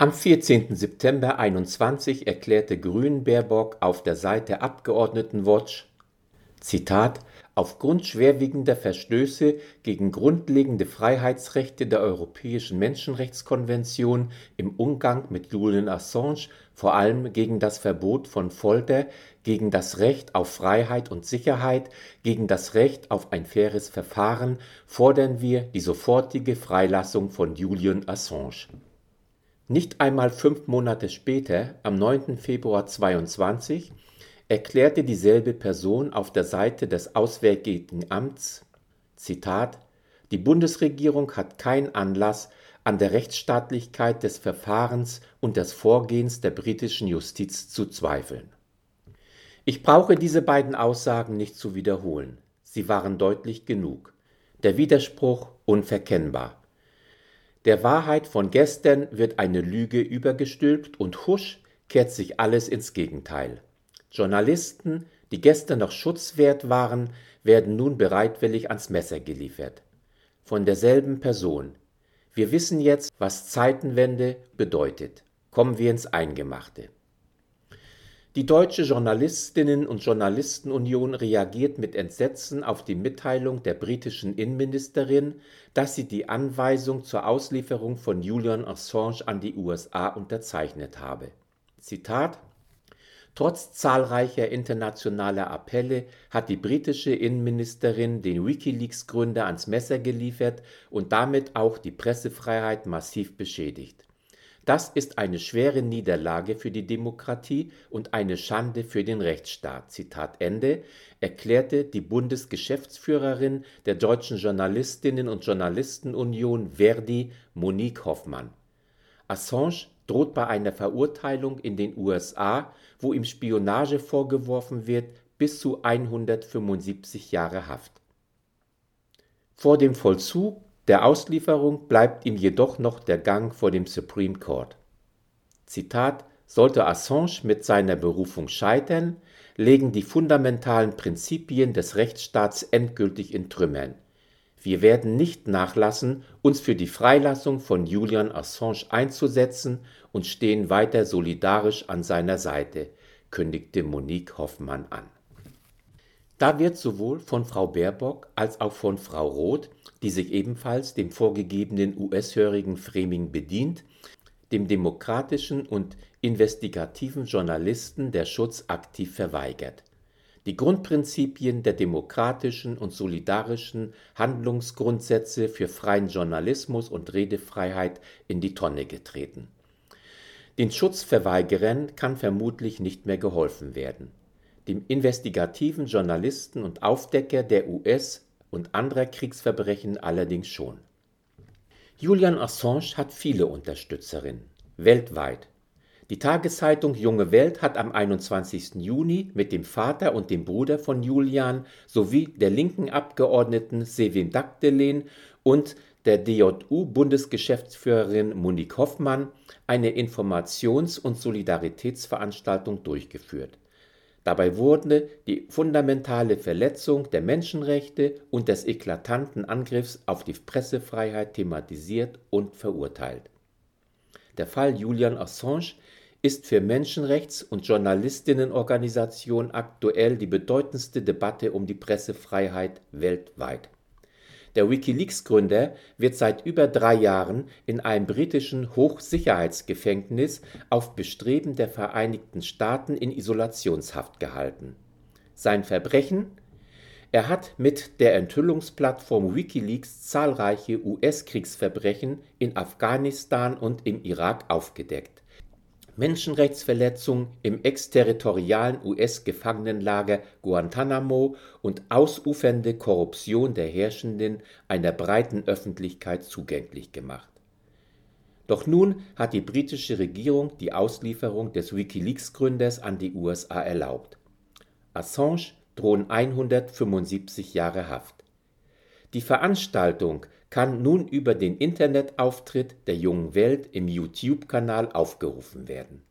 Am 14. September 21 erklärte Grün-Baerbock auf der Seite Abgeordnetenwatch, Zitat, Aufgrund schwerwiegender Verstöße gegen grundlegende Freiheitsrechte der Europäischen Menschenrechtskonvention im Umgang mit Julian Assange, vor allem gegen das Verbot von Folter, gegen das Recht auf Freiheit und Sicherheit, gegen das Recht auf ein faires Verfahren, fordern wir die sofortige Freilassung von Julian Assange. Nicht einmal fünf Monate später, am 9. Februar 22, erklärte dieselbe Person auf der Seite des Auswärtigen Amts, Zitat, die Bundesregierung hat keinen Anlass, an der Rechtsstaatlichkeit des Verfahrens und des Vorgehens der britischen Justiz zu zweifeln. Ich brauche diese beiden Aussagen nicht zu wiederholen. Sie waren deutlich genug. Der Widerspruch unverkennbar. Der Wahrheit von gestern wird eine Lüge übergestülpt und husch kehrt sich alles ins Gegenteil. Journalisten, die gestern noch schutzwert waren, werden nun bereitwillig ans Messer geliefert. Von derselben Person. Wir wissen jetzt, was Zeitenwende bedeutet. Kommen wir ins Eingemachte. Die Deutsche Journalistinnen und Journalistenunion reagiert mit Entsetzen auf die Mitteilung der britischen Innenministerin, dass sie die Anweisung zur Auslieferung von Julian Assange an die USA unterzeichnet habe. Zitat Trotz zahlreicher internationaler Appelle hat die britische Innenministerin den Wikileaks-Gründer ans Messer geliefert und damit auch die Pressefreiheit massiv beschädigt. Das ist eine schwere Niederlage für die Demokratie und eine Schande für den Rechtsstaat. Zitat Ende, erklärte die Bundesgeschäftsführerin der Deutschen Journalistinnen und Journalistenunion Verdi, Monique Hoffmann. Assange droht bei einer Verurteilung in den USA, wo ihm Spionage vorgeworfen wird, bis zu 175 Jahre Haft. Vor dem Vollzug der Auslieferung bleibt ihm jedoch noch der Gang vor dem Supreme Court. Zitat Sollte Assange mit seiner Berufung scheitern, legen die fundamentalen Prinzipien des Rechtsstaats endgültig in Trümmern. Wir werden nicht nachlassen, uns für die Freilassung von Julian Assange einzusetzen und stehen weiter solidarisch an seiner Seite, kündigte Monique Hoffmann an. Da wird sowohl von Frau Baerbock als auch von Frau Roth, die sich ebenfalls dem vorgegebenen US-hörigen Framing bedient, dem demokratischen und investigativen Journalisten der Schutz aktiv verweigert die Grundprinzipien der demokratischen und solidarischen Handlungsgrundsätze für freien Journalismus und Redefreiheit in die Tonne getreten. Den Schutzverweigerern kann vermutlich nicht mehr geholfen werden. Dem investigativen Journalisten und Aufdecker der US- und anderer Kriegsverbrechen allerdings schon. Julian Assange hat viele Unterstützerinnen, weltweit, die Tageszeitung Junge Welt hat am 21. Juni mit dem Vater und dem Bruder von Julian sowie der linken Abgeordneten Sevim Dagdelen und der DJU-Bundesgeschäftsführerin Monique Hoffmann eine Informations- und Solidaritätsveranstaltung durchgeführt. Dabei wurde die fundamentale Verletzung der Menschenrechte und des eklatanten Angriffs auf die Pressefreiheit thematisiert und verurteilt. Der Fall Julian Assange ist für Menschenrechts- und Journalistinnenorganisationen aktuell die bedeutendste Debatte um die Pressefreiheit weltweit. Der Wikileaks-Gründer wird seit über drei Jahren in einem britischen Hochsicherheitsgefängnis auf Bestreben der Vereinigten Staaten in Isolationshaft gehalten. Sein Verbrechen? Er hat mit der Enthüllungsplattform Wikileaks zahlreiche US-Kriegsverbrechen in Afghanistan und im Irak aufgedeckt. Menschenrechtsverletzungen im exterritorialen US-Gefangenenlager Guantanamo und ausufernde Korruption der Herrschenden einer breiten Öffentlichkeit zugänglich gemacht. Doch nun hat die britische Regierung die Auslieferung des Wikileaks-Gründers an die USA erlaubt. Assange drohen 175 Jahre Haft. Die Veranstaltung kann nun über den Internetauftritt der Jungen Welt im YouTube-Kanal aufgerufen werden